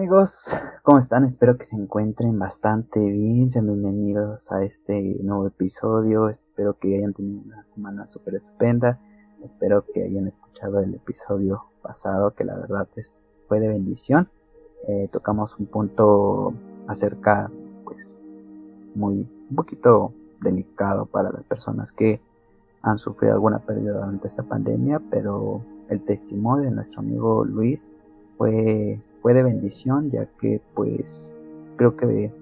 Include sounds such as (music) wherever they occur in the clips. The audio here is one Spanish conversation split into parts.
amigos, ¿cómo están? Espero que se encuentren bastante bien. Sean bienvenidos a este nuevo episodio. Espero que hayan tenido una semana súper estupenda. Espero que hayan escuchado el episodio pasado, que la verdad es, fue de bendición. Eh, tocamos un punto acerca, pues, muy, un poquito delicado para las personas que han sufrido alguna pérdida durante esta pandemia, pero el testimonio de nuestro amigo Luis fue fue de bendición, ya que pues creo que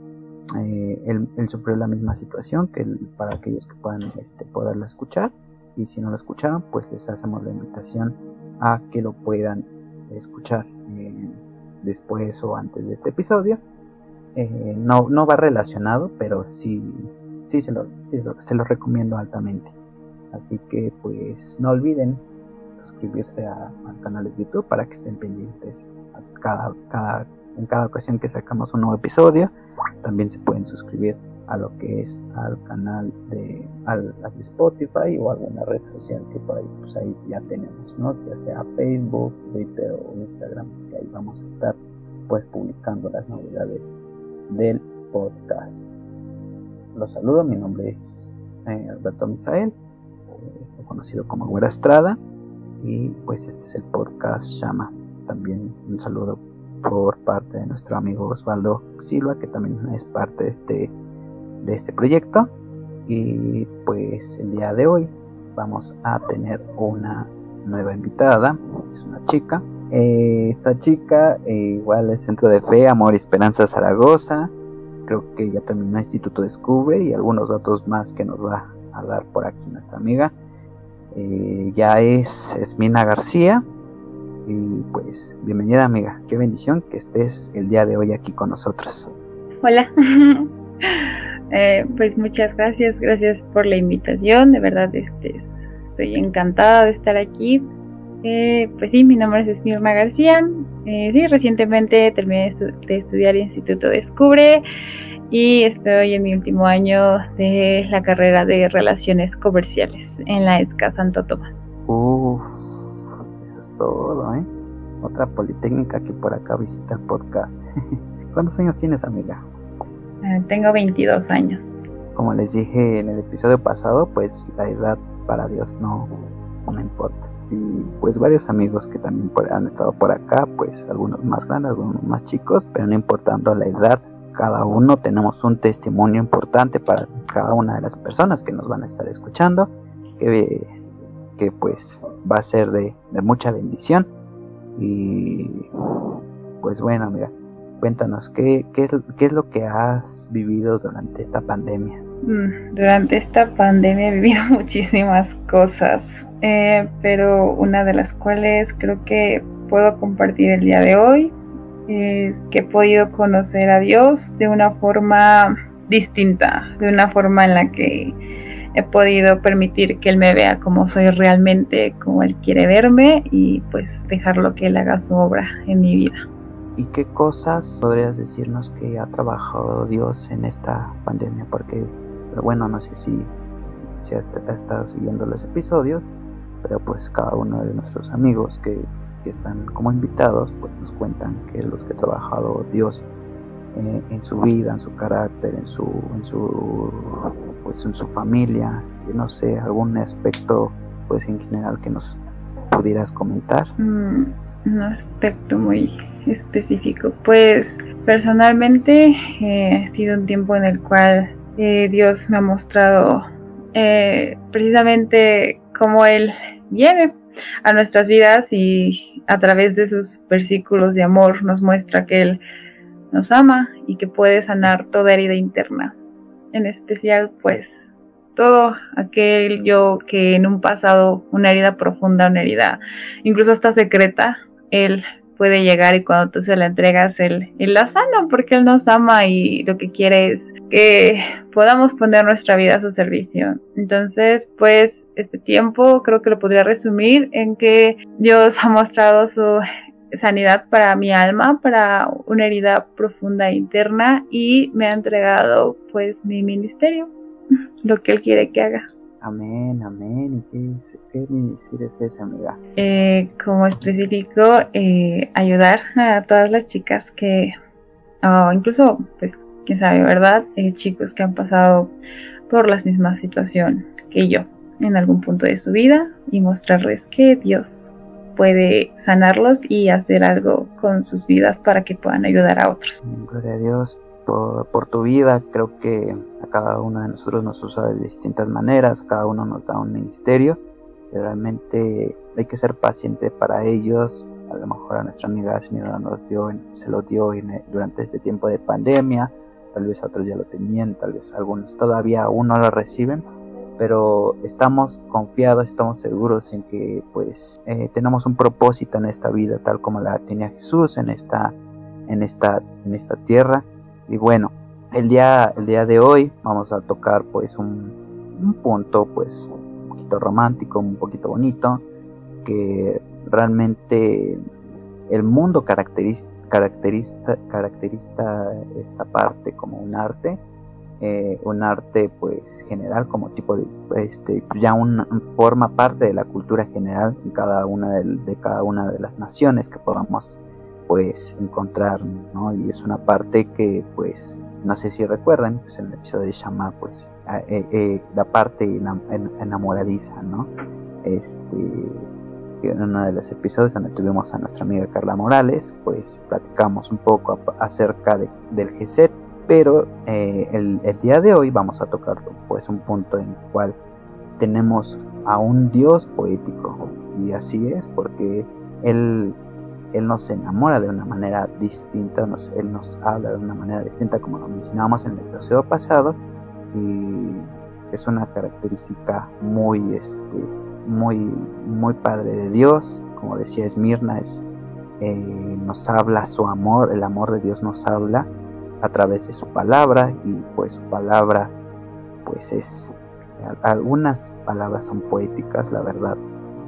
eh, él, sufrió la misma situación que para aquellos que puedan este, poderla escuchar. Y si no lo escucharon pues les hacemos la invitación a que lo puedan escuchar eh, después o antes de este episodio. Eh, no, no va relacionado pero sí, sí, se lo, se lo recomiendo altamente. Así que pues no olviden suscribirse al canal de YouTube para que estén pendientes cada, cada, en cada ocasión que sacamos un nuevo episodio. También se pueden suscribir a lo que es al canal de, al, Spotify o alguna red social que por ahí, pues ahí ya tenemos, ¿no? Ya sea Facebook, Twitter o Instagram, que ahí vamos a estar pues publicando las novedades del podcast. Los saludo, mi nombre es eh, Alberto Misael, eh, conocido como Güera Estrada, y pues este es el podcast Llama también un saludo por parte de nuestro amigo Osvaldo Silva, que también es parte de este, de este proyecto. Y pues el día de hoy vamos a tener una nueva invitada, es una chica. Eh, esta chica eh, igual es Centro de Fe, Amor y Esperanza Zaragoza. Creo que ya terminó el Instituto Descubre y algunos datos más que nos va a dar por aquí nuestra amiga. Eh, ya es Esmina García, y pues, bienvenida amiga, qué bendición que estés el día de hoy aquí con nosotros. Hola, (laughs) eh, pues muchas gracias, gracias por la invitación, de verdad este, estoy encantada de estar aquí. Eh, pues sí, mi nombre es Esmirna García, eh, sí, recientemente terminé de estudiar el Instituto Descubre y estoy en mi último año de la carrera de Relaciones Comerciales en la ESCA Santo Tomás todo, ¿eh? Otra politécnica que por acá visita el podcast. (laughs) ¿Cuántos años tienes, amiga? Eh, tengo 22 años. Como les dije en el episodio pasado, pues la edad para Dios no, no importa. Y pues varios amigos que también han estado por acá, pues algunos más grandes, algunos más chicos, pero no importando la edad, cada uno tenemos un testimonio importante para cada una de las personas que nos van a estar escuchando, que que pues va a ser de, mucha bendición. Y pues bueno, mira, cuéntanos, ¿qué, qué, es, ¿qué es lo que has vivido durante esta pandemia? Mm, durante esta pandemia he vivido (laughs) muchísimas cosas, eh, pero una de las cuales creo que puedo compartir el día de hoy es que he podido conocer a Dios de una forma distinta, de una forma en la que he podido permitir que él me vea como soy realmente, como él quiere verme y pues dejarlo que él haga su obra en mi vida. ¿Y qué cosas podrías decirnos que ha trabajado Dios en esta pandemia? Porque, bueno, no sé si, si has estado siguiendo los episodios, pero pues cada uno de nuestros amigos que, que están como invitados, pues nos cuentan que los que ha trabajado Dios eh, en su vida, en su carácter, en su, en su, pues en su familia, no sé, algún aspecto pues en general que nos pudieras comentar. Mm, un aspecto muy específico. Pues personalmente eh, ha sido un tiempo en el cual eh, Dios me ha mostrado precisamente cómo Él viene a nuestras vidas y a través de sus versículos de amor nos muestra que Él nos ama y que puede sanar toda herida interna. En especial, pues, todo aquel yo que en un pasado, una herida profunda, una herida incluso hasta secreta, él puede llegar y cuando tú se la entregas, él, él la sana porque él nos ama y lo que quiere es que podamos poner nuestra vida a su servicio. Entonces, pues, este tiempo creo que lo podría resumir en que Dios ha mostrado su sanidad para mi alma, para una herida profunda interna y me ha entregado pues mi ministerio, (laughs) lo que él quiere que haga. Amén, amén. ¿Y qué, qué es esa, amiga? Eh, como específico, eh, ayudar a todas las chicas que, o incluso, pues, quién sabe, ¿verdad? Eh, chicos que han pasado por la misma situación que yo en algún punto de su vida y mostrarles que Dios puede sanarlos y hacer algo con sus vidas para que puedan ayudar a otros. Gloria a Dios por, tu vida. Creo que a cada uno de nosotros nos usa de distintas maneras, cada uno nos da un ministerio. Realmente hay que ser paciente para ellos. A lo mejor a nuestra amiga señora nos dio, se lo dio durante este tiempo de pandemia. Tal vez otros ya lo tenían, tal vez algunos todavía aún no lo reciben. Pero estamos confiados, estamos seguros en que pues eh, tenemos un propósito en esta vida tal como la tenía Jesús en esta, en esta, en esta tierra. Y bueno, el día, el día de hoy vamos a tocar pues un, punto pues un poquito romántico, un poquito bonito, que realmente el mundo caracteriza, caracteriza, caracteriza esta parte como un arte, eh, un arte pues general como tipo de este ya una, forma parte de la cultura general en cada una de, de cada una de las naciones que podamos pues encontrar, ¿no? Y es una parte que pues no sé si recuerdan, pues en el episodio de Shama, pues eh, eh, la parte enamoradiza, ¿no? Este, en uno de los episodios donde tuvimos a nuestra amiga Carla Morales, pues platicamos un poco acerca del GZ, pero eh, el, día de hoy vamos a tocar pues un punto en el cual tenemos a un Dios poético, y así es, porque él él nos enamora de una manera distinta, nos, Él nos habla de una manera distinta como lo mencionábamos en el episodio pasado y es una característica muy, este, muy, muy padre de Dios, como decía Esmirna, es, eh, nos habla su amor, el amor de Dios nos habla a través de su palabra y pues su palabra pues es algunas palabras son poéticas la verdad.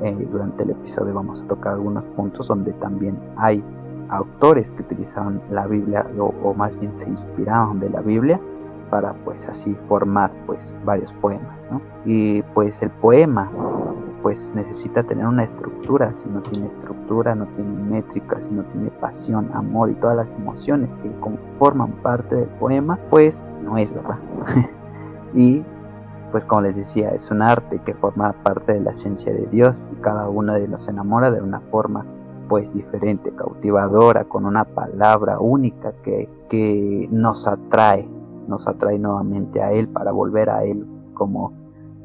Eh, durante el episodio vamos a tocar algunos puntos donde también hay autores que utilizaron la Biblia o, más bien se inspiraron de la Biblia para pues así formar pues varios poemas y pues el poema pues necesita tener una estructura si no tiene estructura no tiene métrica si no tiene pasión amor y todas las emociones que conforman parte del poema pues no es verdad (laughs) y pues como les decía, es un arte que forma parte de la esencia de Dios y cada uno de los enamora de una forma pues diferente, cautivadora, con una palabra única que, que nos atrae, nos atrae nuevamente a Él para volver a Él como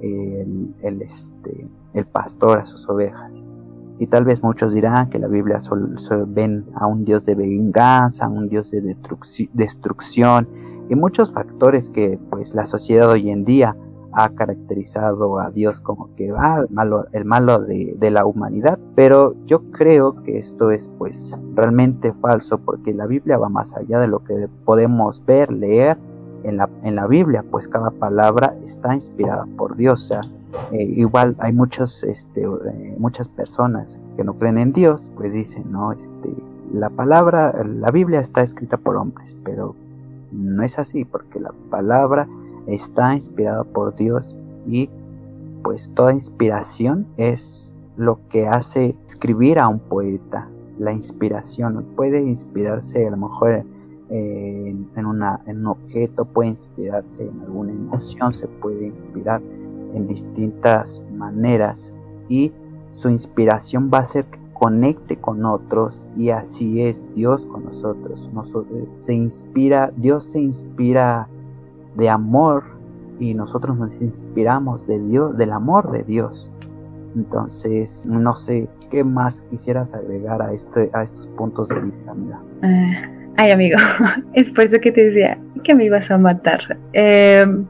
el, el, este, el pastor a sus ovejas. Y tal vez muchos dirán que la Biblia solo, ven a un Dios de venganza, a un Dios de destrucción y muchos factores que pues la sociedad hoy en día ha caracterizado a Dios como que ah, el malo, el malo de, la humanidad, pero yo creo que esto es pues realmente falso porque la Biblia va más allá de lo que podemos ver, leer en la, en la Biblia, pues cada palabra está inspirada por Dios. Eh, igual hay muchos, este, eh, muchas personas que no creen en Dios, pues dicen, no, este, la palabra, la Biblia está escrita por hombres, pero no es así porque la palabra está inspirado por Dios y pues toda inspiración es lo que hace escribir a un poeta. La inspiración puede inspirarse a lo mejor en, una, en un objeto, puede inspirarse en alguna emoción, se puede inspirar en distintas maneras y su inspiración va a ser que conecte con otros y así es Dios con nosotros. nosotros se inspira, Dios se inspira de amor y nosotros nos inspiramos de Dios, del amor de Dios. Entonces, no sé qué más quisieras agregar a este a estos puntos de vista, amiga. Eh, ay, amigo, (laughs) es por eso que te decía que me ibas a matar. Em,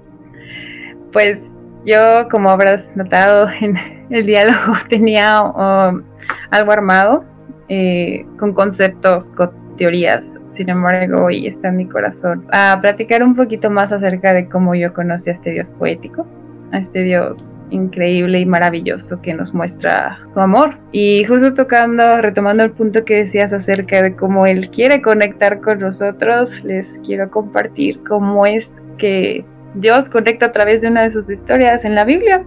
pues yo, como habrás notado (laughs) en el diálogo, (laughs) tenía um, algo armado eh, con conceptos teorías, sin embargo, hoy está en mi corazón a platicar un poquito más acerca de cómo yo conocí a este Dios poético, a este Dios increíble y maravilloso que nos muestra su amor. Y justo tocando, retomando el punto que decías acerca de cómo Él quiere conectar con nosotros, les quiero compartir cómo es que Dios conecta a través de una de sus historias en la Biblia.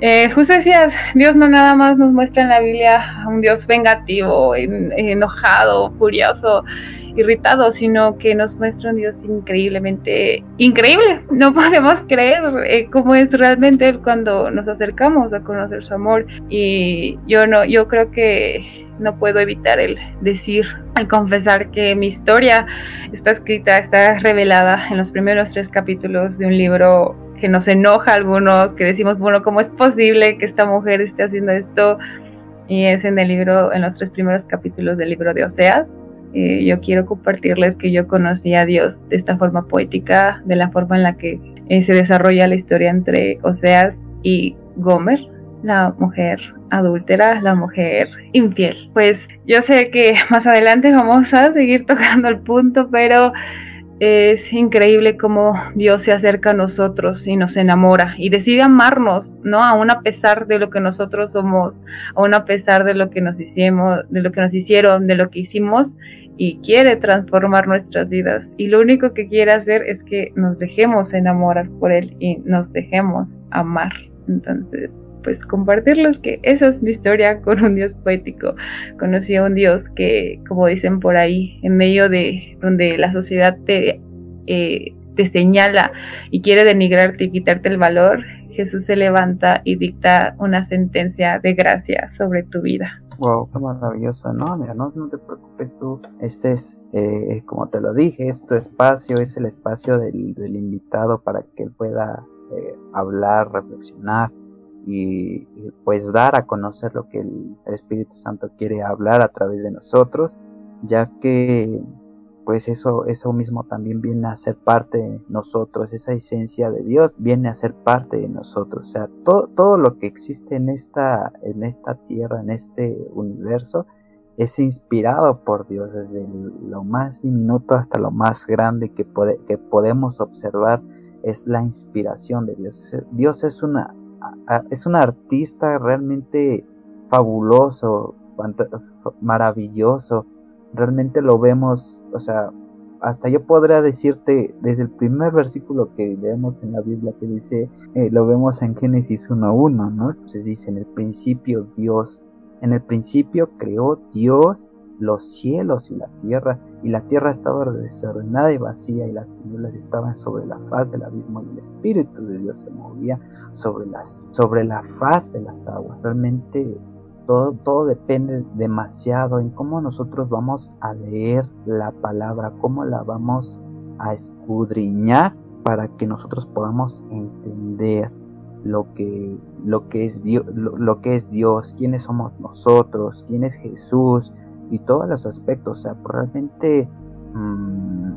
Eh, justo decías, Dios no nada más nos muestra en la Biblia a un Dios vengativo, enojado, furioso, irritado, sino que nos muestra un Dios increíblemente increíble. No podemos creer eh, cómo es realmente cuando nos acercamos a conocer su amor. Y yo no, yo creo que no puedo evitar el decir, el confesar que mi historia está escrita, está revelada en los primeros tres capítulos de un libro que nos enoja a algunos, que decimos, bueno, ¿cómo es posible que esta mujer esté haciendo esto? Y es en el libro, en los tres primeros capítulos del libro de Oseas. Eh, yo quiero compartirles que yo conocí a Dios de esta forma poética, de la forma en la que eh, se desarrolla la historia entre Oseas y Gomer, la mujer adúltera, la mujer infiel. Pues yo sé que (laughs) más adelante vamos a seguir tocando el punto, pero es increíble cómo Dios se acerca a nosotros y nos enamora y decide amarnos, ¿no? Aún a pesar de lo que nosotros somos, aún a pesar de lo que nos hicimos, de lo que nos hicieron, de lo que hicimos y quiere transformar nuestras vidas. Y lo único que quiere hacer es que nos dejemos enamorar por él y nos dejemos amar. Entonces, pues compartirles que esa es mi historia con un Dios poético. Conocí a un Dios que, como dicen por ahí, en medio de donde la sociedad te, eh, te señala y quiere denigrarte y quitarte el valor, Jesús se levanta y dicta una sentencia de gracia sobre tu vida. Wow, qué maravilloso, ¿no? Mira, no, te preocupes tú, este es, eh, como te lo dije, este espacio es el espacio del, del invitado para que él pueda eh, hablar, reflexionar, y, pues dar a conocer lo que el Espíritu Santo quiere hablar a través de nosotros, ya que pues eso, eso mismo también viene a ser parte de nosotros, esa esencia de Dios viene a ser parte de nosotros, o sea, todo, todo lo que existe en esta, en esta tierra, en este universo, es inspirado por Dios, desde lo más diminuto hasta lo más grande que, que podemos observar, es la inspiración de Dios. Dios es una es un artista realmente fabuloso, maravilloso. Realmente lo vemos, o sea, hasta yo podría decirte desde el primer versículo que leemos en la Biblia que dice, eh, lo vemos en Génesis 1.1, ¿no? Se dice, en el principio Dios, en el principio creó Dios los cielos y la tierra, y la tierra estaba desordenada y vacía, y las tinieblas estaban sobre la faz del abismo, y el Espíritu de Dios se movía sobre, sobre la faz de las aguas. Realmente todo, todo depende demasiado en cómo nosotros vamos a leer la palabra, cómo la vamos a escudriñar para que nosotros podamos entender lo que, lo que, es, Dios, lo que es Dios, quiénes somos nosotros, quién es Jesús, y todos los aspectos. O sea, realmente, mm,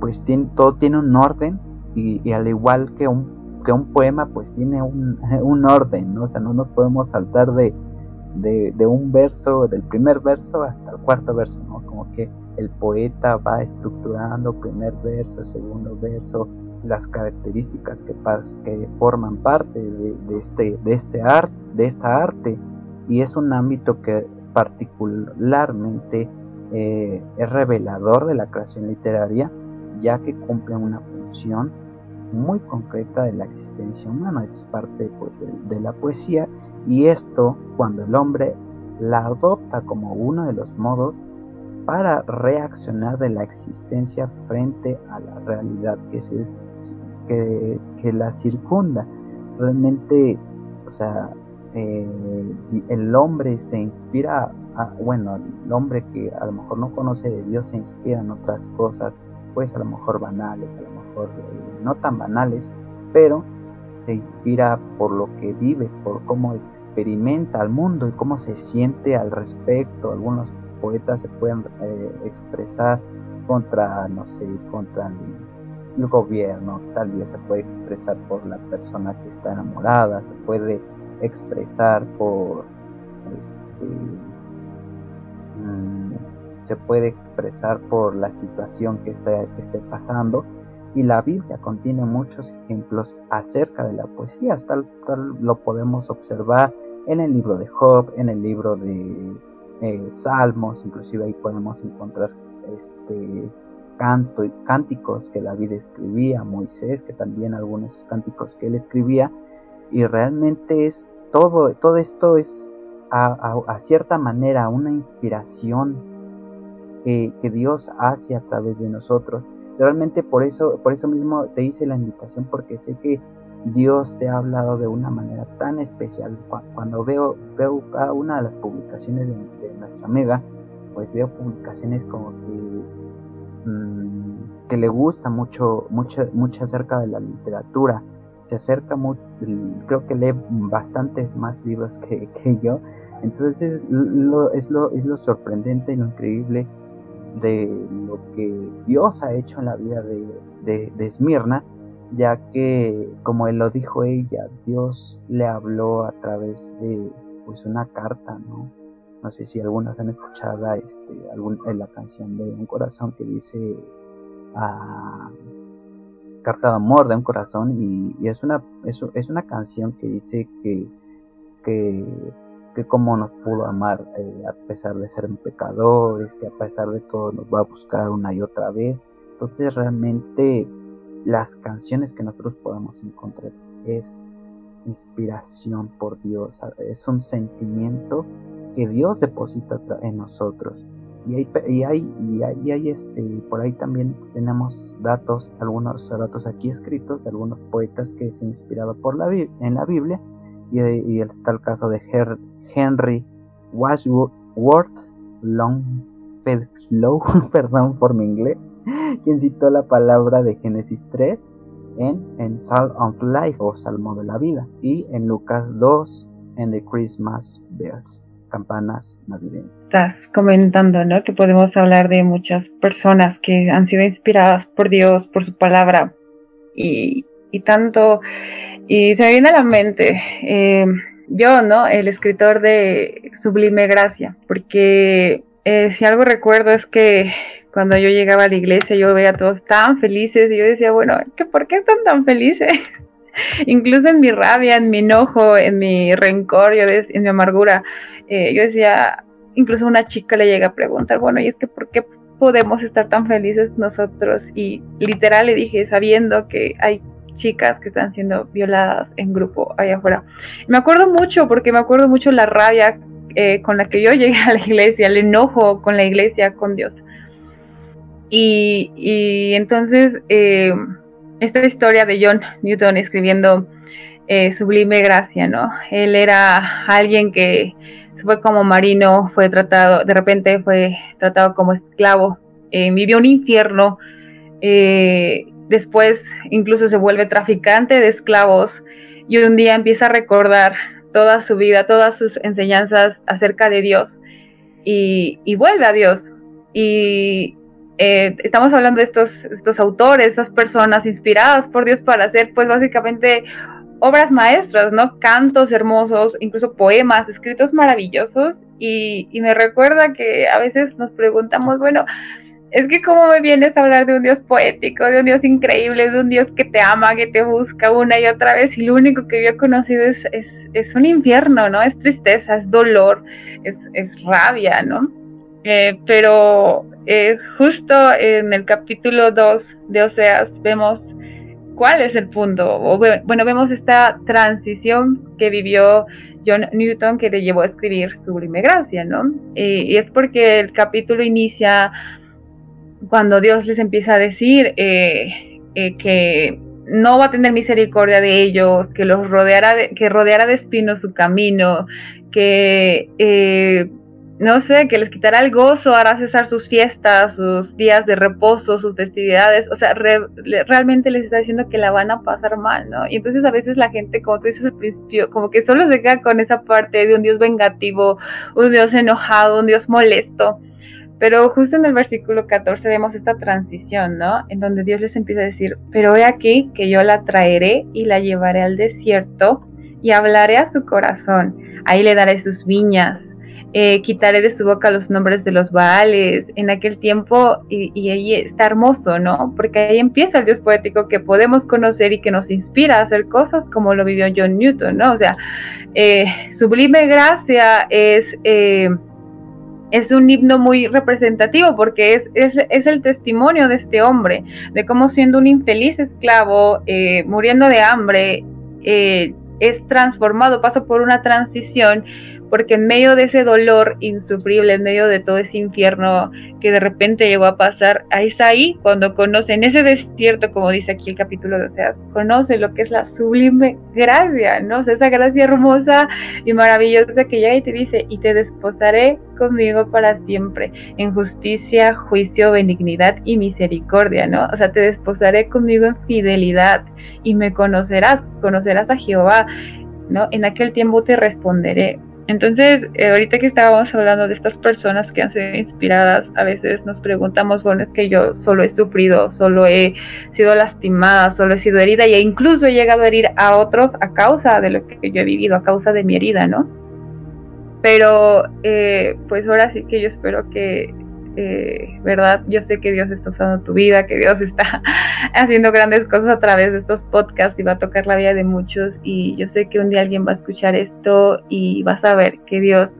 pues tiene, todo tiene un orden y, al igual que un, que un poema, pues tiene un, (laughs) un, orden, ¿no? O sea, no nos podemos saltar de, de, un verso, del primer verso hasta el cuarto verso, ¿no? Como que el poeta va estructurando primer verso, segundo verso, las características que, que forman parte de, este, de, este arte, de esta arte y es un ámbito que particularmente eh, es revelador de la creación literaria, ya que cumple una función muy concreta de la existencia humana. es parte pues, de, la poesía y esto cuando el hombre la adopta como uno de los modos para reaccionar de la existencia frente a la realidad que, se, que, que la circunda. Realmente, o sea, eh, el hombre se inspira, bueno, el hombre que a lo mejor no conoce de Dios se inspira en otras cosas, pues a lo mejor banales, a lo mejor eh, no tan banales, pero se inspira por lo que vive, por cómo experimenta el mundo y cómo se siente al respecto. Algunos poetas se pueden eh, expresar contra, no sé, contra el, gobierno, tal vez se puede expresar por la persona que está enamorada, se puede expresar por este, mm, se puede expresar por la situación que esté, que esté pasando. Y la Biblia contiene muchos ejemplos acerca de la poesía, tal, tal lo podemos observar en el libro de Job, en el libro de eh, Salmos, inclusive ahí podemos encontrar este, canto, cánticos que David escribía, Moisés, que también algunos cánticos que él escribía, y realmente es todo, todo esto es a, cierta manera una inspiración que, que, Dios hace a través de nosotros. Realmente por eso, por eso mismo te hice la invitación, porque sé que Dios te ha hablado de una manera tan especial. Cuando veo, veo cada una de las publicaciones de, nuestra amiga, pues veo publicaciones como que, mm, que le gusta mucho, mucho, mucho acerca de la literatura. Se acerca mucho, creo que lee bastantes más libros que, que yo. Entonces es lo, es, lo, es lo sorprendente y lo increíble de lo que Dios ha hecho en la vida de, de, de Esmirna ya que, como él lo dijo ella, Dios le habló a través de pues una carta, ¿no? No sé si algunas han escuchado este, algún, la canción de Un Corazón que dice ah, Carta de Amor de un Corazón y, es, una, es, es, una canción que dice que, que, que cómo nos pudo amar eh, a pesar de ser pecadores, que a pesar de todo nos va a buscar una y otra vez. Entonces realmente las canciones que nosotros podamos encontrar es inspiración por Dios, es un sentimiento que Dios deposita en nosotros. Y hay, y hay, y hay, este, por ahí también tenemos datos, algunos datos aquí escritos de algunos poetas que se han inspirado por la, en la Biblia, y, y está el caso de Henry Wadsworth Longfellow, (laughs) perdón por mi inglés, quien citó la palabra de Génesis 3 en, en Psalm of Life o Salmo de la Vida y en Lucas 2 en The Christmas Bells, campanas navideñas. Estás comentando, ¿no? Que podemos hablar de muchas personas que han sido inspiradas por Dios, por su palabra y, y tanto. Y se me viene a la mente. Eh, yo, ¿no? El escritor de Sublime Gracia, porque eh, si algo recuerdo es que cuando yo llegaba a la iglesia yo veía a todos tan felices y yo decía, bueno, ¿qué, ¿por qué están tan felices? Incluso en mi rabia, en mi enojo, en mi rencor, yo en mi amargura, eh, yo decía, incluso una chica le llega a preguntar, bueno, y es que ¿por qué podemos estar tan felices nosotros? Y literal le dije, sabiendo que hay chicas que están siendo violadas en grupo allá afuera. Me acuerdo mucho, porque me acuerdo mucho la rabia eh, con la que yo llegué a la iglesia, el enojo con la iglesia, con Dios. Y, entonces, eh, esta historia de John Newton escribiendo eh, Sublime Gracia, ¿no? Él era alguien que fue como marino, fue tratado, de repente fue tratado como esclavo, eh, vivió un infierno, después incluso se vuelve traficante de esclavos y un día empieza a recordar toda su vida, todas sus enseñanzas acerca de Dios y, y vuelve a Dios. Y, eh, estamos hablando de estos, estos autores, estas personas inspiradas por Dios para hacer, pues básicamente obras maestras, ¿no? Cantos hermosos, incluso poemas, escritos maravillosos. Y, y, me recuerda que a veces nos preguntamos, bueno, es que cómo me vienes a hablar de un Dios poético, de un Dios increíble, de un Dios que te ama, que te busca una y otra vez, y lo único que yo he conocido es, es, es un infierno, ¿no? Es tristeza, es dolor, es, es rabia, ¿no? Eh, pero eh, justo en el capítulo 2 de Oseas vemos cuál es el punto. bueno, vemos esta transición que vivió John Newton que le llevó a escribir Sublime Gracia, ¿no? y es porque el capítulo inicia cuando Dios les empieza a decir eh, que no va a tener misericordia de ellos, que los rodeará de, que rodeará de espinos su camino, que no sé, que les quitará el gozo, hará cesar sus fiestas, sus días de reposo, sus festividades, o sea, realmente les está diciendo que la van a pasar mal, ¿no? Y entonces a veces la gente, como tú dices al principio, como que solo se queda con esa parte de un Dios vengativo, un Dios enojado, un Dios molesto. Pero justo en el versículo 14 vemos esta transición, ¿no? En donde Dios les empieza a decir, pero he aquí que yo la traeré y la llevaré al desierto y hablaré a su corazón, ahí le daré sus viñas eh, quitaré de su boca los nombres de los Baales en aquel tiempo y, ahí está hermoso, ¿no? Porque ahí empieza el Dios poético que podemos conocer y que nos inspira a hacer cosas como lo vivió John Newton, ¿no? O sea, eh, sublime gracia es... Eh, es un himno muy representativo porque es, es, el testimonio de este hombre, de cómo siendo un infeliz esclavo, muriendo de hambre, es transformado, pasa por una transición porque en medio de ese dolor insufrible, en medio de todo ese infierno que de repente llegó a pasar, está ahí cuando conoce en ese desierto, como dice aquí el capítulo de Oseas, conoce lo que es la sublime gracia, ¿no? esa gracia hermosa y maravillosa que llega y te dice, y te desposaré conmigo para siempre, en justicia, juicio, benignidad y misericordia, ¿no? O sea, te desposaré conmigo en fidelidad y me conocerás, conocerás a Jehová, ¿no? En aquel tiempo te responderé. Entonces, eh, ahorita que estábamos hablando de estas personas que han sido inspiradas, a veces nos preguntamos, bueno, es que yo solo he sufrido, solo he sido lastimada, solo he sido herida e incluso he llegado a herir a otros a causa de lo que yo he vivido, a causa de mi herida, ¿no? Pero, eh, pues ahora sí que yo espero que eh, ¿verdad? Yo sé que Dios está usando tu vida, que Dios está (laughs) haciendo grandes cosas a través de estos podcasts y va a tocar la vida de muchos y yo sé que un día alguien va a escuchar esto y va a saber que Dios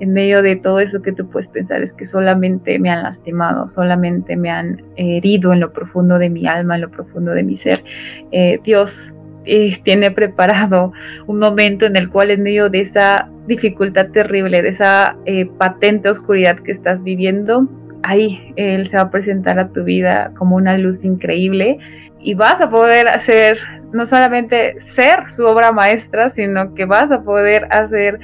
en medio de todo eso que tú puedes pensar es que solamente me han lastimado, solamente me han herido en lo profundo de mi alma, en lo profundo de mi ser. Eh, Dios eh, tiene preparado un momento en el cual en medio de esa dificultad terrible, de esa patente oscuridad que estás viviendo, ahí Él se va a presentar a tu vida como una luz increíble y vas a poder hacer, no solamente ser su obra maestra, sino que vas a poder hacer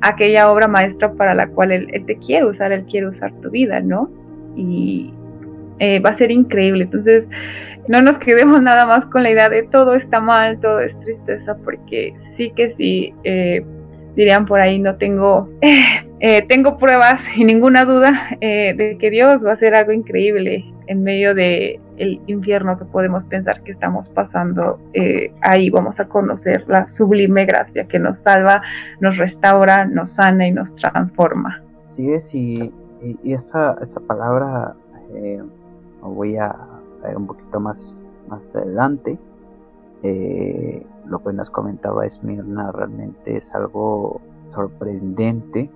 aquella obra maestra para la cual Él, te quiere usar, Él quiere usar tu vida, ¿no? Y eh, va a ser increíble. Entonces, no nos quedemos nada más con la idea de todo está mal, todo es tristeza, porque sí que sí. Eh, dirían por ahí, no tengo, (laughs) eh, tengo pruebas y ninguna duda eh, de que Dios va a hacer algo increíble en medio de el infierno que podemos pensar que estamos pasando. Eh, ahí vamos a conocer la sublime gracia que nos salva, nos restaura, nos sana y nos transforma. Sí, es, y, esta, esta palabra voy a ver un poquito más, más adelante. Eh, lo que nos comentaba Esmirna realmente es algo sorprendente,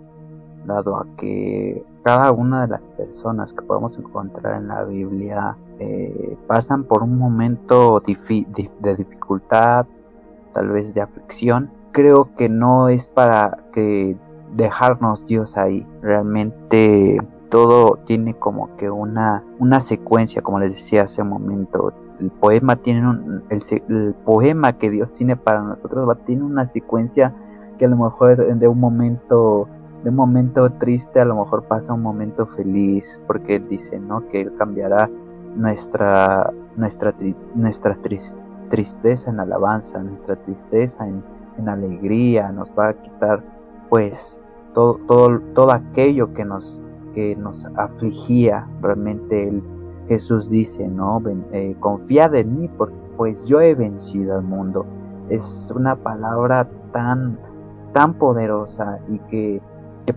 dado a que cada una de las personas que podemos encontrar en la Biblia eh, pasan por un momento de dificultad, tal vez de aflicción. Creo que no es para que dejarnos Dios ahí. Realmente todo tiene como que una, una secuencia, como les decía hace un momento el poema tiene un, el, poema que Dios tiene para nosotros va tiene una secuencia que a lo mejor de un momento de un momento triste a lo mejor pasa un momento feliz porque dice no que él cambiará nuestra nuestra nuestra tristeza en alabanza nuestra tristeza en, en, alegría nos va a quitar pues todo, todo todo aquello que nos que nos afligía realmente él Jesús dice, ¿no? Eh, confiad en mí, pues yo he vencido al mundo. Es una palabra tan, tan poderosa y que,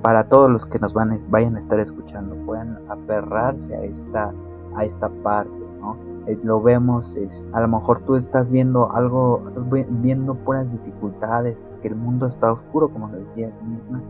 para todos los que nos van, vayan a estar escuchando puedan aferrarse a esta, a esta parte, ¿no? Eh, lo vemos, es, a lo mejor tú estás viendo algo, estás viendo puras dificultades, que el mundo está oscuro, como lo decías misma,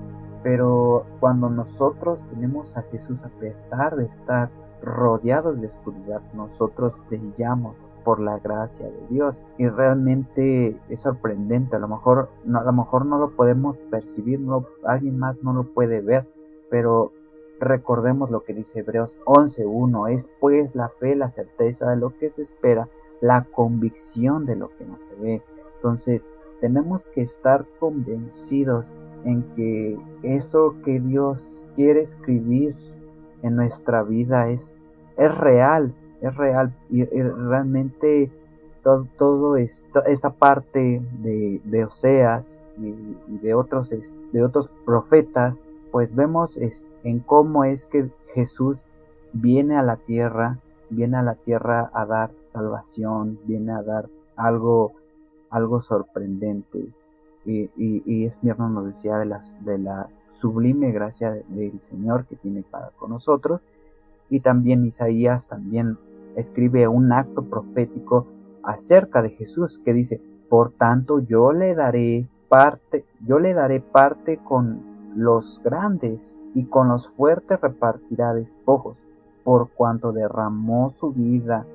pero cuando nosotros tenemos a Jesús a pesar de estar rodeados de oscuridad, nosotros brillamos por la gracia de Dios. Y realmente es sorprendente a lo mejor no, a lo mejor no lo podemos percibir no, alguien más no lo puede ver pero recordemos lo que dice Hebreos 11.1 es pues la fe la certeza de lo que se espera la convicción de lo que no se ve. Entonces tenemos que estar convencidos en que eso que Dios quiere escribir en nuestra vida es, es real, es real. Y, realmente todo, todo esto, esta parte de, de Oseas y, de otros de otros profetas pues vemos en cómo es que Jesús viene a la tierra viene a la tierra a dar salvación viene a dar algo algo sorprendente. Y, y, y Esmirno nos decía de las de la sublime gracia del Señor que tiene para con nosotros. Y también Isaías también escribe un acto profético acerca de Jesús que dice, por tanto yo le daré parte, yo le daré parte con los grandes y con los fuertes repartirá despojos, por cuanto derramó su vida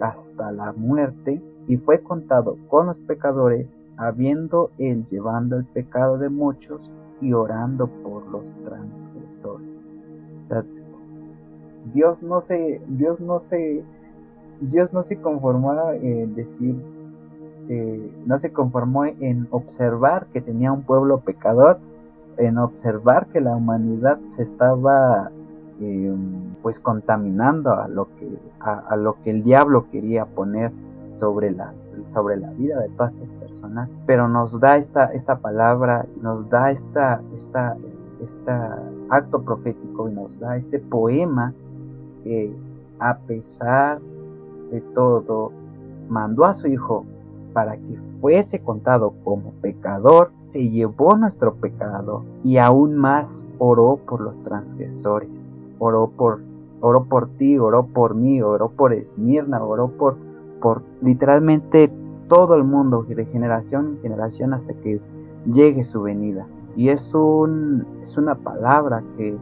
hasta la muerte y fue contado con los pecadores, habiendo él llevando el pecado de muchos y orando por los transgresores. Dios no se, Dios no se, Dios no se conformó en decir, eh, no se conformó en observar que tenía un pueblo pecador, en observar que la humanidad se estaba eh, pues contaminando a lo que a, lo que el diablo quería poner sobre la sobre la vida de todas estas personas pero nos da esta esta palabra nos da esta esta acto profético y nos da este poema que a pesar de todo mandó a su hijo para que fuese contado como pecador se llevó nuestro pecado y aún más oró por los transgresores. Oró por, oró por ti, oró por mí, oró por Esmirna, oró por, por literalmente todo el mundo, de generación en generación hasta que llegue su venida. Y es, un, es una palabra que,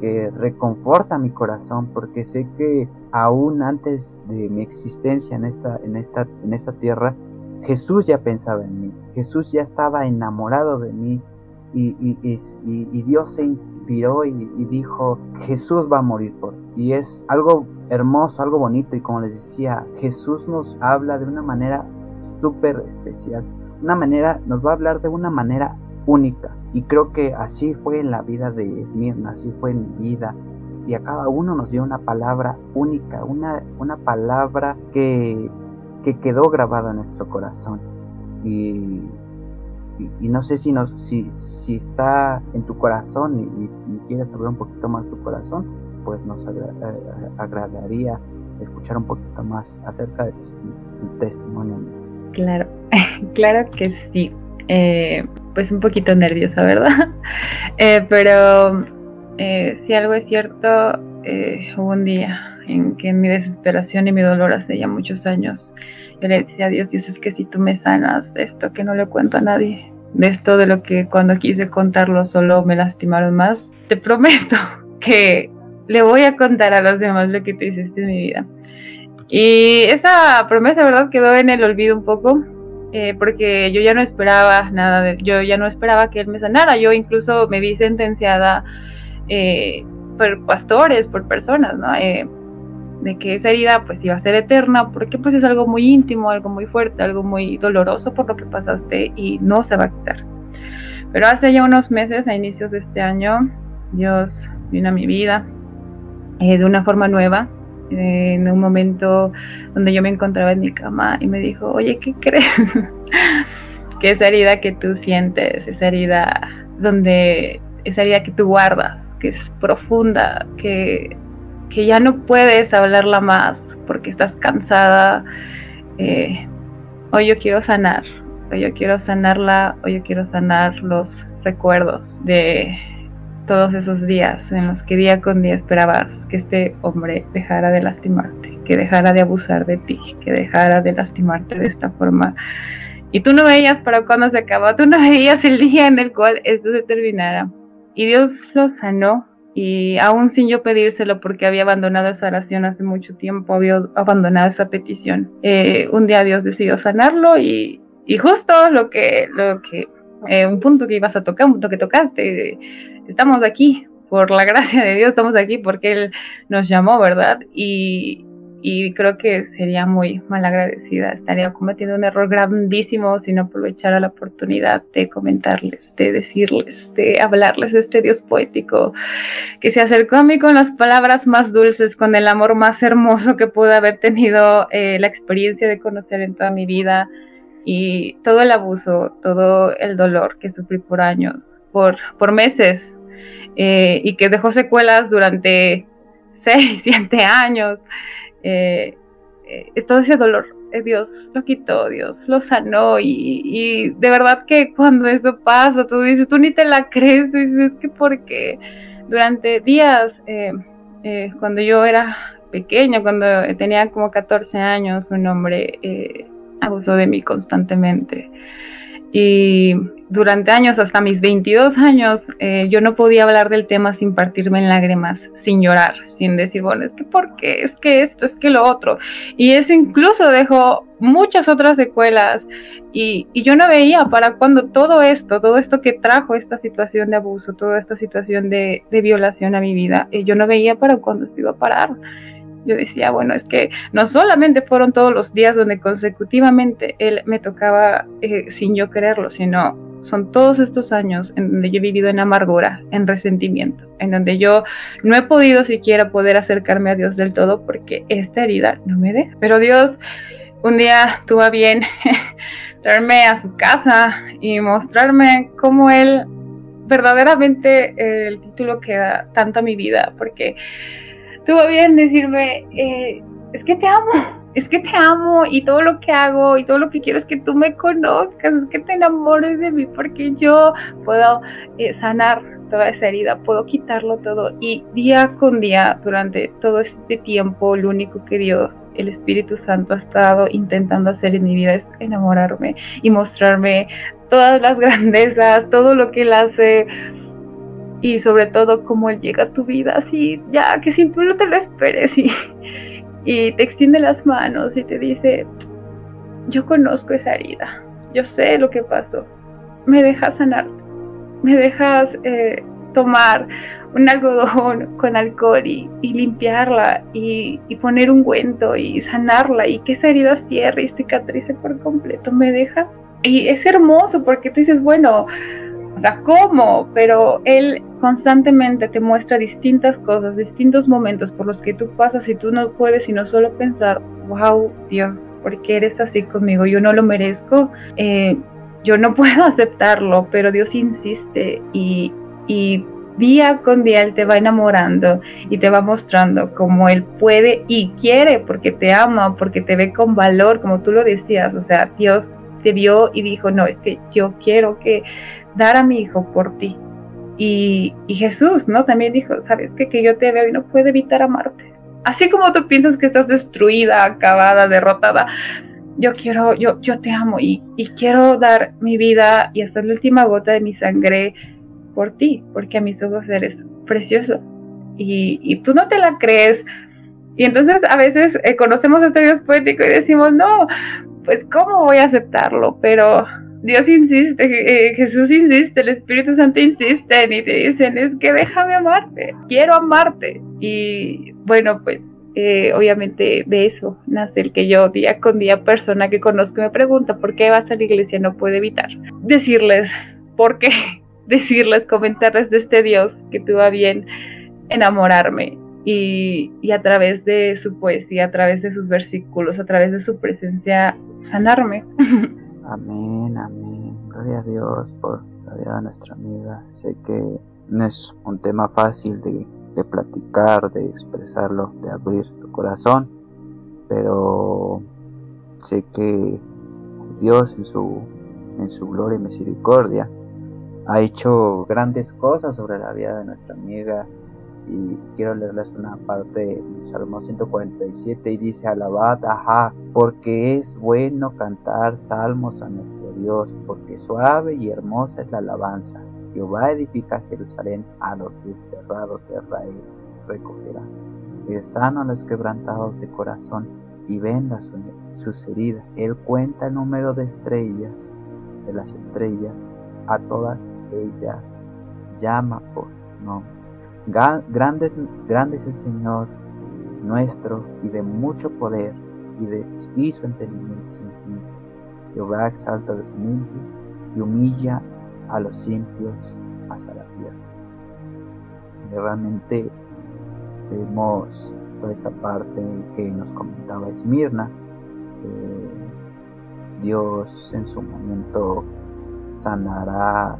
que reconforta mi corazón porque sé que aún antes de mi existencia en esta, en esta, en esta tierra, Jesús ya pensaba en mí, Jesús ya estaba enamorado de mí, y, Dios se inspiró y, dijo, Jesús va a morir por Y es algo hermoso, algo bonito y como les decía, Jesús nos habla de una manera súper especial, una manera, nos va a hablar de una manera única. Y creo que así fue en la vida de Esmirna, así fue en mi vida. Y a cada uno nos dio una palabra única, una, una palabra que, que quedó grabada en nuestro corazón. Y y, no sé si, nos, si, si está en tu corazón y, quieres saber un poquito más tu corazón, pues nos eh, agradaría escuchar un poquito más acerca de tu, testimonio. Claro, (laughs) claro que sí. Eh, pues un poquito nerviosa, ¿verdad? (laughs) Eh, pero si algo es cierto, hubo un día en que mi desesperación y mi dolor hace ya muchos años, yo le decía a Dios, Dios, es que si tú me sanas de esto que no le cuento a nadie, de esto de lo que cuando quise contarlo solo me lastimaron más, te prometo (laughs) que le voy a contar a los demás lo que tú hiciste en mi vida. Y esa promesa, ¿verdad? Quedó en el olvido un poco, eh, porque yo ya no esperaba nada, de, yo ya no esperaba que él me sanara, yo incluso me vi sentenciada eh, por pastores, por personas, ¿no? Eh, de que esa herida pues iba a ser eterna, porque pues es algo muy íntimo, algo muy fuerte, algo muy doloroso por lo que pasaste y no se va a quitar. Pero hace ya unos meses, a inicios de este año, Dios vino a mi vida eh, de una forma nueva, en un momento donde yo me encontraba en mi cama y me dijo, oye, ¿qué crees? (laughs) que esa herida que tú sientes, esa herida donde, esa herida que tú guardas, que es profunda, que que ya no puedes hablarla más porque estás cansada. Eh, hoy yo quiero sanar, hoy yo quiero sanarla, hoy yo quiero sanar los recuerdos de todos esos días en los que día con día esperabas que este hombre dejara de lastimarte, que dejara de abusar de ti, que dejara de lastimarte de esta forma. Y tú no veías para cuando se acabó, tú no veías el día en el cual esto se terminara. Y Dios lo sanó y aún sin yo pedírselo porque había abandonado esa oración hace mucho tiempo, había abandonado esa petición. Eh, un día Dios decidió sanarlo y, y justo lo que, lo que, eh, un punto que ibas a tocar, un punto que tocaste, estamos aquí, por la (laughs) gracia de Dios estamos aquí porque Él nos llamó, ¿verdad? Y, y creo que sería muy malagradecida, estaría cometiendo un error grandísimo si no aprovechara la oportunidad de comentarles, de decirles, de hablarles de este Dios poético que se acercó a mí con las palabras más dulces, con el amor más hermoso que pude haber tenido eh, la experiencia de conocer en toda mi vida y todo el abuso, todo el dolor que sufrí por años, por, por meses eh, y que dejó secuelas durante (laughs) seis, siete años eh, eh, todo ese dolor, eh, Dios lo quitó, Dios lo sanó y, de verdad que cuando eso pasa, tú dices, tú ni te la crees, tú dices, es que porque durante días, eh, cuando yo era pequeña, cuando tenía como 14 años, un hombre abusó de mí constantemente. Y durante años, hasta mis 22 años, eh, yo no podía hablar del tema sin partirme en lágrimas, sin llorar, sin decir, bueno, es que por qué, es que esto, es que lo otro. Y eso incluso dejó muchas otras secuelas. Y, yo no veía para cuando todo esto, todo esto que trajo esta situación de abuso, toda esta situación de, violación a mi vida, eh, yo no veía para cuándo esto iba a parar yo decía, bueno, es que no solamente fueron todos los días donde consecutivamente él me tocaba eh, sin yo quererlo, sino son todos estos años en donde yo he vivido en amargura, en resentimiento, en donde yo no he podido siquiera poder acercarme a Dios del todo porque esta herida no me deja. Pero Dios un día tuvo bien (laughs) traerme a su casa y mostrarme cómo Él verdaderamente eh, el título que da tanto a mi vida, porque tuvo bien decirme, eh, es que te amo, es que te amo y todo lo que hago y todo lo que quiero es que tú me conozcas, es que te enamores de mí porque yo puedo eh, sanar toda esa herida, puedo quitarlo todo y día con día durante todo este tiempo lo único que Dios, el Espíritu Santo ha estado intentando hacer en mi vida es enamorarme y mostrarme todas las (laughs) grandezas, todo lo que Él hace y sobre todo cómo Él llega a tu vida así, ya que si tú no te lo esperes y y te extiende las manos y te dice, yo conozco esa herida, yo sé lo que pasó, me dejas sanar, me dejas eh, tomar un algodón con alcohol y, limpiarla y, y, poner un cuento y sanarla y que esa herida cierre y cicatrice por completo, me dejas. Y es hermoso porque tú dices, bueno, o sea, ¿cómo? Pero él constantemente te muestra distintas cosas, distintos momentos por los que tú pasas y tú no puedes sino solo pensar, wow, Dios, ¿por qué eres así conmigo? Yo no lo merezco, eh, yo no (laughs) puedo aceptarlo, pero Dios insiste y, y día con día Él te va enamorando y te va mostrando cómo Él puede y quiere porque te ama, porque te ve con valor, como tú lo decías, o sea, Dios te vio y dijo, no, es que yo quiero que dar a mi hijo por ti. Y, Jesús, ¿no? También dijo, sabes que, que yo te veo y no puedo evitar amarte. Así como tú piensas que estás destruida, acabada, derrotada, yo quiero, yo, yo te amo y, y quiero dar mi vida y hasta la última gota de mi sangre por ti, porque a mis ojos eres precioso. Y, y tú no te la crees. Y entonces a veces eh, conocemos este Dios poético y decimos, no, pues ¿cómo voy a aceptarlo? Pero Dios insiste, eh, Jesús insiste, el Espíritu Santo insiste y te dicen, es que déjame amarte, quiero amarte. Y bueno, pues eh, obviamente de eso nace el que yo día con día persona que conozco me pregunta por qué vas a la iglesia no puede evitar decirles por qué, (laughs) decirles, comentarles de este Dios que tuvo bien enamorarme y, y, a través de su poesía, a través de sus versículos, a través de su presencia, sanarme. (laughs) Amén, amén. Gloria a Dios por la vida de nuestra amiga. Sé que no es un tema fácil de, de platicar, de expresarlo, de abrir tu corazón, pero sé que Dios en su, en su gloria y misericordia ha hecho grandes cosas sobre la vida de nuestra amiga y quiero leerles una parte del Salmo 147 y dice alabad ajá porque es bueno cantar salmos a nuestro Dios porque suave y hermosa es la alabanza. Jehová edifica Jerusalén a los desterrados de Israel recogerá. Es sano a los quebrantados de corazón y venda sus heridas. Él cuenta el número de estrellas de las estrellas a todas ellas llama por nombre Grande es, el Señor nuestro y de mucho poder y de y su entendimiento infinito. Jehová exalta a los humildes y humilla a los impios hasta la tierra. realmente vemos toda esta parte que nos comentaba Esmirna. Dios en su momento sanará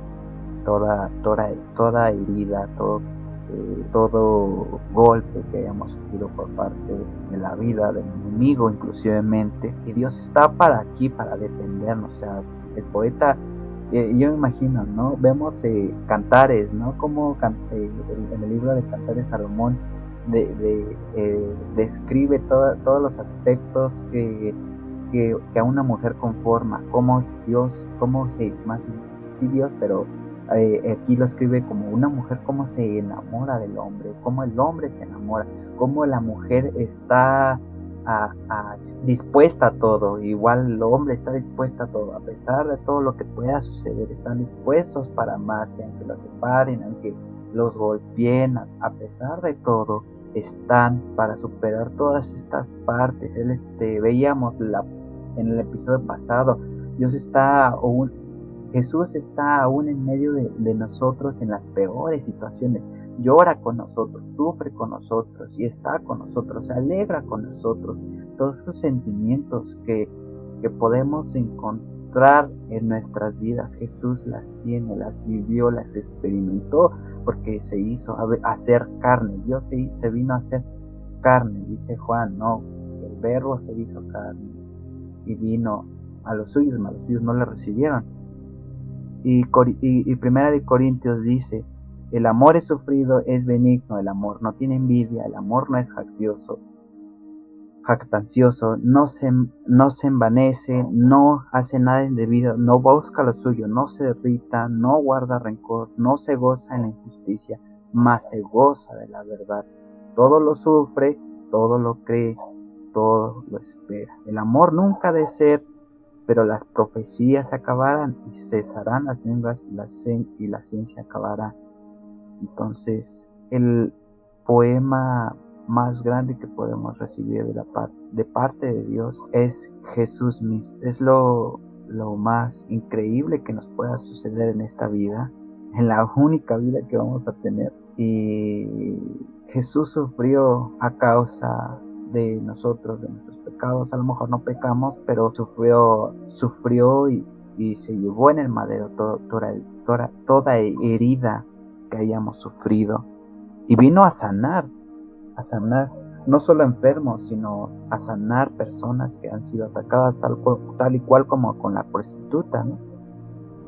toda, toda, toda herida, todo eh, todo golpe que hayamos sufrido por parte de la vida del enemigo inclusivemente. Y Dios está para aquí para defendernos. O sea el poeta eh, yo me imagino no vemos eh, cantares no como en el libro de cantares Salomón de, describe todos los aspectos que, que, a una mujer conforma cómo Dios cómo se más Dios, pero eh, aquí lo escribe como una mujer cómo se enamora del hombre, cómo el hombre se enamora, cómo la mujer está dispuesta a todo, igual el hombre está dispuesto a todo, a pesar de todo lo que pueda suceder, están dispuestos para amarse, aunque los separen, aunque los golpeen, a, pesar de todo, están para superar todas estas partes. Él, este, veíamos la, en el episodio pasado, Dios está, aún, Jesús está aún en medio de, nosotros en las peores situaciones llora con nosotros, sufre con nosotros y está con nosotros, se alegra con nosotros. Todos esos sentimientos que, que podemos encontrar en nuestras vidas, Jesús las tiene, las vivió, las experimentó, porque se hizo hacer carne. Dios se, se vino a hacer carne, dice Juan, no, el verbo se hizo carne y vino a los suyos, a los suyos no le recibieron. Y, Primera de Corintios dice, el amor es sufrido, es benigno, el amor no tiene envidia, el amor no es jactioso, jactancioso, no se, no se envanece, no hace nada indebido, no busca lo suyo, no se irrita, no guarda rencor, no se goza en la injusticia, mas se goza de la verdad. Todo lo sufre, todo lo cree, todo lo espera. El amor nunca de ser, pero las profecías acabarán y cesarán las lenguas y la ciencia acabará. Entonces, el poema más grande que podemos recibir de, la parte de Dios es Jesús mismo. Es lo, lo más increíble que nos pueda suceder en esta vida, en la única vida que vamos a tener. Y Jesús sufrió a causa de nosotros, de nuestros pecados. A lo mejor no pecamos, pero sufrió, sufrió y, se llevó en el madero toda, toda herida que hayamos sufrido. Y vino a sanar, a sanar no solo enfermos, sino a sanar personas que han sido atacadas tal, tal y cual como con la prostituta,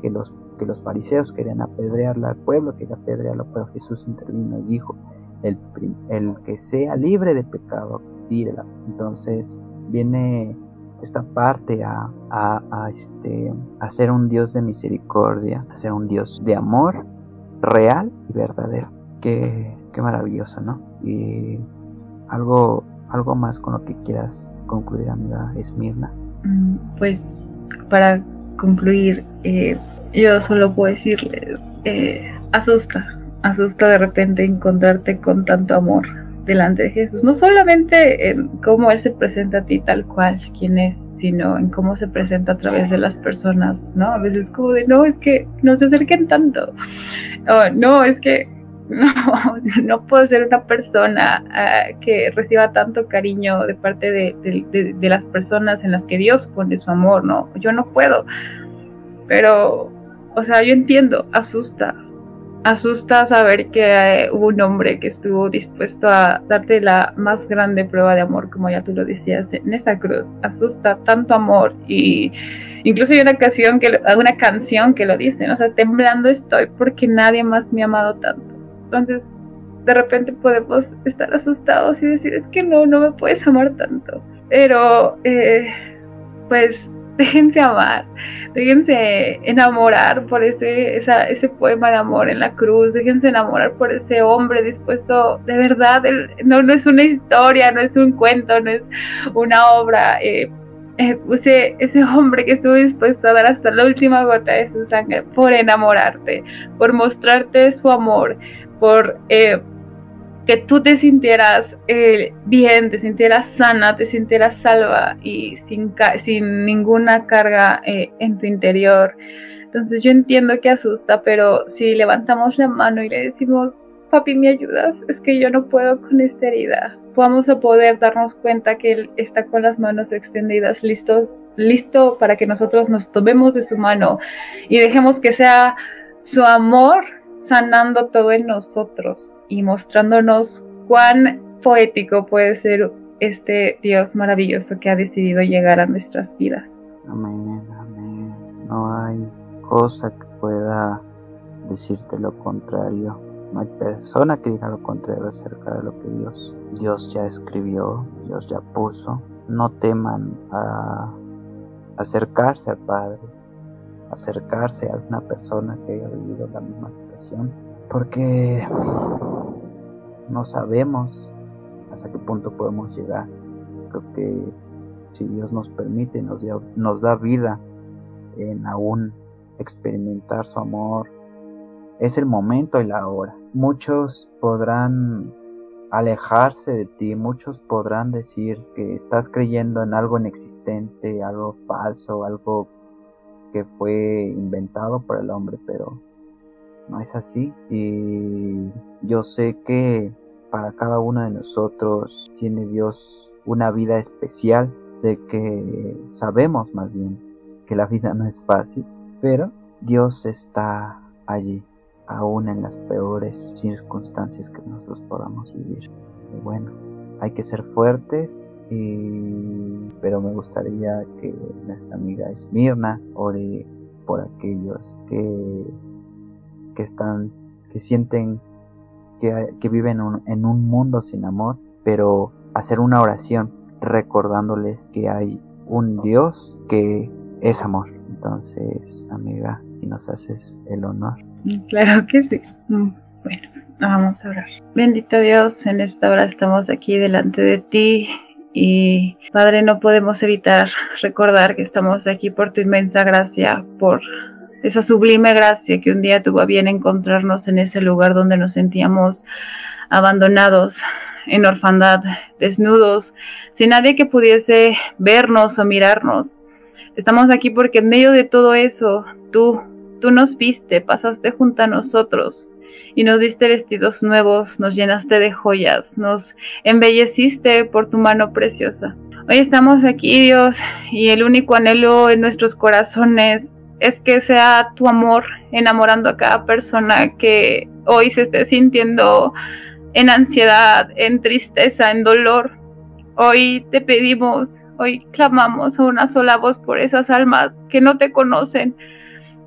que, los, que los fariseos querían apedrearla al pueblo, apedrearlo, pero Jesús intervino y dijo, el, el que sea libre de pecado, Entonces viene esta parte a, este, a ser un Dios de misericordia, a ser un Dios de amor real y verdadero. Qué, qué maravilloso, ¿no? Y algo, algo más con lo que quieras concluir, amiga Esmirna. Mm, pues para concluir, eh, yo solo puedo decirle, eh, asusta, asusta de repente encontrarte con tanto amor delante de Jesús, no solamente en cómo Él se presenta a ti tal cual, quien es, sino en cómo se presenta a través de las personas, ¿no? A veces como de, no, es que no se acerquen tanto, no, es que (laughs) no, no puedo ser una persona ah, que reciba tanto cariño de parte de, las personas en las que Dios pone su amor, ¿no? Yo no puedo, pero, o sea, yo entiendo, asusta, asusta saber que eh, hubo un hombre que estuvo dispuesto a darte la más grande prueba de amor, como ya tú lo decías, en esa cruz. Asusta tanto amor y incluso hay una canción que una canción que lo dice, o sea, temblando estoy porque nadie más me ha amado tanto. Entonces, de repente podemos estar asustados y decir, es que no, no me puedes amar tanto. Pero, eh, pues déjense amar, déjense enamorar por ese, ese poema de amor en la cruz, déjense enamorar por ese hombre dispuesto, de verdad, no, no es una historia, no es un cuento, no es una obra. Eh, eh, ese, ese hombre que estuvo dispuesto a dar hasta la última gota de su sangre por enamorarte, por mostrarte su amor, por eh, que tú te sintieras eh, bien, te sintieras sana, te sintieras salva y sin, sin ninguna carga eh, en tu interior. Entonces yo entiendo que asusta, pero si levantamos la mano y le decimos, papi, ¿me ayudas? Es que yo no puedo con esta herida. Vamos a poder darnos cuenta que Él está con las manos extendidas, listo, listo para que nosotros nos tomemos de su mano y dejemos que sea su amor sanando todo en nosotros y mostrándonos cuán poético puede ser este Dios maravilloso que ha decidido llegar a nuestras vidas. Amén, amén. No hay cosa que pueda decirte lo contrario. No hay persona que diga lo contrario acerca de lo que Dios, Dios ya escribió, Dios ya puso. No teman a acercarse al Padre, acercarse a una persona que haya vivido la misma porque no sabemos hasta qué punto podemos llegar. Creo que si Dios nos permite, nos, nos da vida en aún experimentar su amor, es el momento y la hora. Muchos podrán alejarse de ti, muchos podrán decir que estás creyendo en algo inexistente, algo falso, algo que fue inventado por el hombre, pero no es así. Y yo sé que para cada uno de nosotros tiene Dios una vida especial, de que sabemos más bien que la vida no es fácil, pero Dios está allí aún en las peores circunstancias que nosotros podamos vivir. Y bueno, hay que ser fuertes, y, pero me gustaría que nuestra amiga Esmirna ore por aquellos que, que están, que sienten que, que viven en un mundo sin amor, pero hacer una oración recordándoles que hay un Dios que es amor. Entonces, amiga, si nos haces el honor. Mm, claro que sí. Mm, bueno, vamos a orar. Bendito Dios, en esta hora estamos aquí delante de ti y Padre, no podemos evitar recordar que estamos aquí por tu inmensa gracia, por esa sublime gracia que un día tuvo a bien encontrarnos en ese lugar donde nos sentíamos abandonados, en orfandad, desnudos, sin nadie que pudiese vernos o mirarnos. Estamos aquí porque en medio de todo eso, tú Tú nos viste, pasaste junto a nosotros y nos diste vestidos nuevos, nos llenaste de joyas, nos embelleciste por tu mano preciosa. Hoy estamos aquí, Dios, y el único anhelo en nuestros corazones es que sea tu amor enamorando a cada persona que hoy se esté sintiendo en ansiedad, en tristeza, en dolor. Hoy te pedimos, hoy clamamos a una sola voz por esas almas que no te conocen,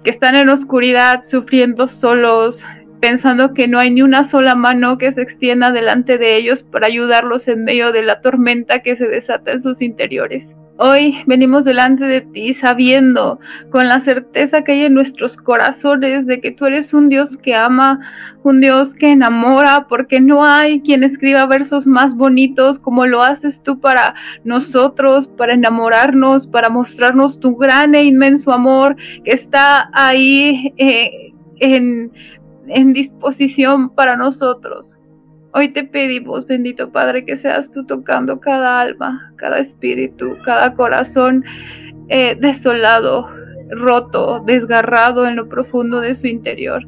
que están en oscuridad, sufriendo solos, pensando que no hay ni una sola mano que se extienda delante de ellos para ayudarlos en medio de la tormenta que se desata en sus interiores. Hoy venimos delante de ti sabiendo con la certeza que hay en nuestros corazones de que tú eres un Dios que ama, un Dios que enamora, porque no hay quien escriba versos más bonitos como lo haces tú para nosotros, para enamorarnos, para mostrarnos tu gran e inmenso amor que está ahí eh, en, en disposición para nosotros. Hoy te pedimos, bendito Padre, que seas tú tocando cada alma, cada espíritu, cada corazón eh, desolado, roto, desgarrado en lo profundo de su interior.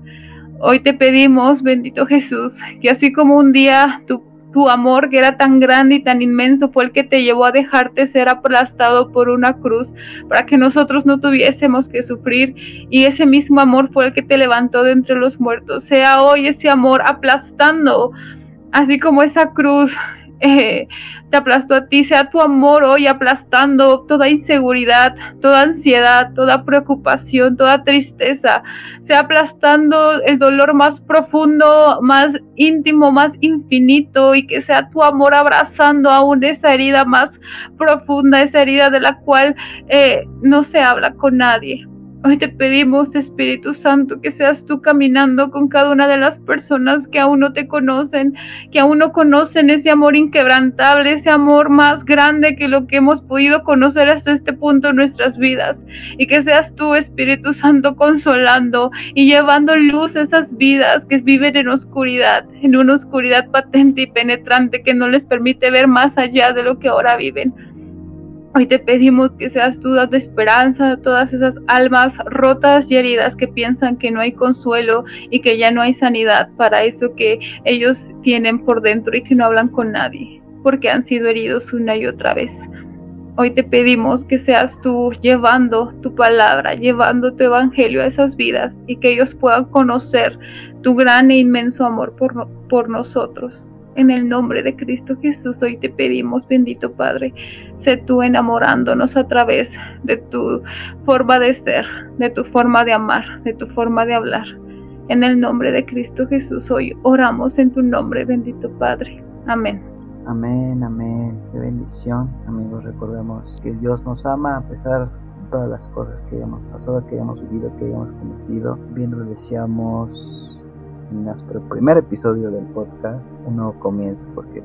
Hoy te pedimos, bendito Jesús, que así como un día tu, tu amor, que era tan grande y tan inmenso, fue el que te llevó a dejarte ser aplastado por una cruz para que nosotros no tuviésemos que sufrir, y ese mismo amor fue el que te levantó de entre los muertos. Sea hoy ese amor aplastando así como esa cruz eh, te aplastó a ti, sea tu amor hoy aplastando toda inseguridad, toda ansiedad, toda preocupación, toda tristeza, sea aplastando el dolor más profundo, más íntimo, más infinito y que sea tu amor abrazando aún esa herida más profunda, esa herida de la cual eh, no se habla con nadie. Hoy te pedimos, Espíritu Santo, que seas tú caminando con cada una de las personas que aún no te conocen, que aún no conocen ese amor inquebrantable, ese amor más grande que lo que hemos podido conocer hasta este punto en nuestras vidas. Y que seas tú, Espíritu Santo, consolando y llevando luz a esas vidas que viven en oscuridad, en una oscuridad patente y penetrante que no les permite ver más allá de lo que ahora viven. Hoy te pedimos que seas tú dando esperanza a todas esas almas rotas y heridas que piensan que no hay consuelo y que ya no hay sanidad para eso que ellos tienen por dentro y que no hablan con nadie, porque han sido heridos una y otra vez. Hoy te pedimos que seas tú llevando tu palabra, llevando tu evangelio a esas vidas y que ellos puedan conocer tu gran e inmenso amor por, por nosotros. En el nombre de Cristo Jesús, hoy te pedimos, bendito Padre, sé tú enamorándonos a través de tu forma de ser, de tu forma de amar, de tu forma de hablar. En el nombre de Cristo Jesús, hoy oramos en tu nombre, bendito Padre. Amén. Amén, amén. Qué bendición, amigos. Recordemos que Dios nos ama a pesar todas las cosas que hayamos pasado, que hayamos vivido, que hayamos cometido. Bien lo deseamos nuestro primer episodio del podcast, un nuevo comienzo, porque,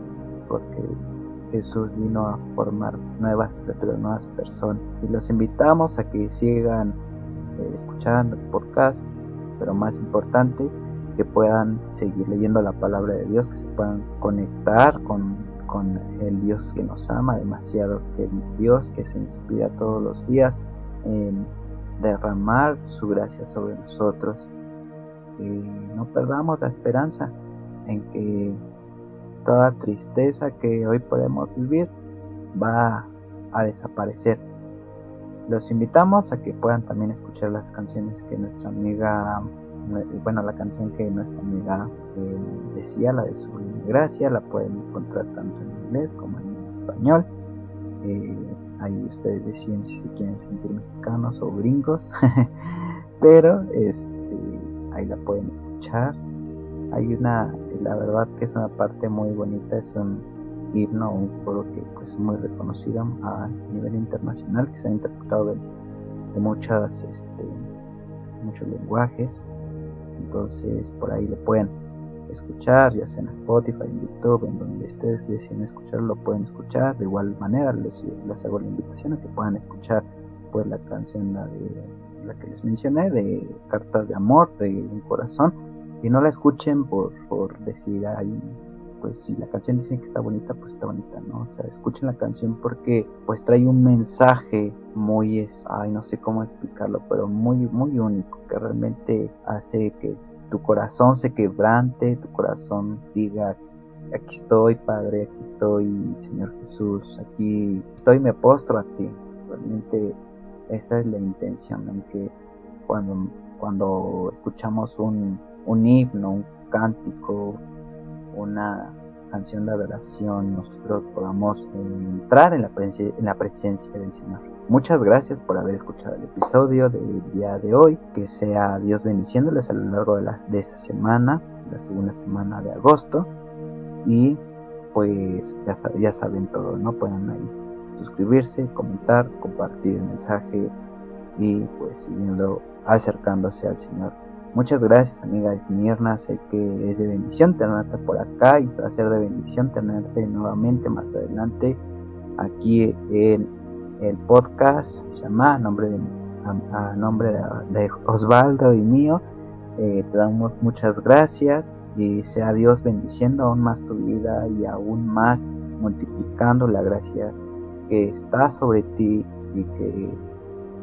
porque Jesús vino a formar nuevas nuevas personas. Y los invitamos a que sigan eh, escuchando el podcast, pero más importante, que puedan seguir leyendo la palabra de Dios, que se puedan conectar con, con el Dios que nos ama demasiado, que el Dios que se inspira todos los días en derramar su gracia sobre nosotros. Y no perdamos la esperanza en que toda tristeza que hoy podemos vivir va a desaparecer. Los invitamos a que puedan también escuchar las canciones que nuestra amiga, bueno, la canción que nuestra amiga eh, decía, la de su gracia, la pueden encontrar tanto en inglés como en español. Eh, ahí ustedes deciden si quieren sentir mexicanos o gringos, (laughs) pero este, ahí la pueden escuchar hay una, la verdad que es una parte muy bonita, es un himno, un coro que pues, es muy reconocido a nivel internacional, que se ha interpretado de, muchas, este, muchos lenguajes, entonces por ahí lo pueden escuchar, ya sea en Spotify, en YouTube, en donde ustedes deciden escucharlo, lo pueden escuchar. De igual manera, les, hago la invitación a que puedan escuchar pues la canción de, la que les mencioné, de Cartas de Amor, de Un Corazón, y no la escuchen por, por decir ahí pues si la canción dice que está bonita pues está bonita no o sea escuchen la canción porque pues trae un mensaje muy es ay no sé cómo explicarlo pero muy muy único que realmente hace que tu corazón se quebrante tu corazón diga aquí estoy padre aquí estoy señor Jesús aquí estoy me postro a ti realmente esa es la intención en que cuando cuando escuchamos un un himno, un cántico, una canción de adoración, nosotros podamos entrar en la, en la presencia del Señor. Muchas gracias por haber escuchado el episodio del día de hoy. Que sea Dios bendiciéndoles a lo largo de, la, de esta semana, la segunda semana de agosto. Y pues ya, ya saben todo, ¿no? Pueden ahí suscribirse, comentar, compartir el mensaje y pues siguiendo acercándose al Señor Muchas gracias, amiga Esmirna. Sé que es de bendición tenerte por acá y va a ser de bendición tenerte nuevamente más adelante aquí en el podcast. Se llama a nombre de, a, nombre de, Osvaldo y mío. Eh, te damos muchas gracias y sea Dios bendiciendo aún más tu vida y aún más multiplicando la gracia que está sobre ti y que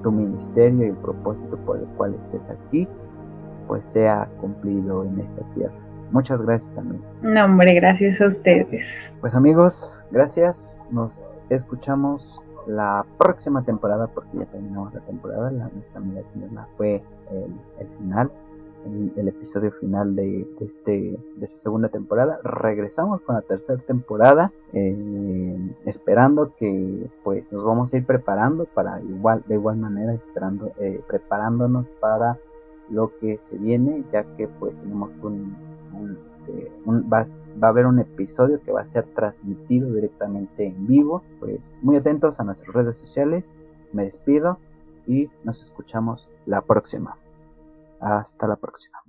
tu ministerio y el propósito por el cual estés aquí pues sea cumplido en esta tierra. Muchas gracias, amigo. No, hombre, gracias a ustedes. Pues amigos, gracias. Nos escuchamos la próxima temporada porque ya terminamos la temporada. La, nuestra amiga señora fue el, final, el, episodio final de, este de esta segunda temporada. Regresamos con la tercera temporada, eh, esperando que pues nos vamos a ir preparando para igual de igual manera esperando eh, preparándonos para lo que se viene, ya que pues tenemos un, este, va, va, a haber un episodio que va a ser transmitido directamente en vivo. Pues muy atentos a nuestras redes sociales. Me despido y nos escuchamos la próxima. Hasta la próxima.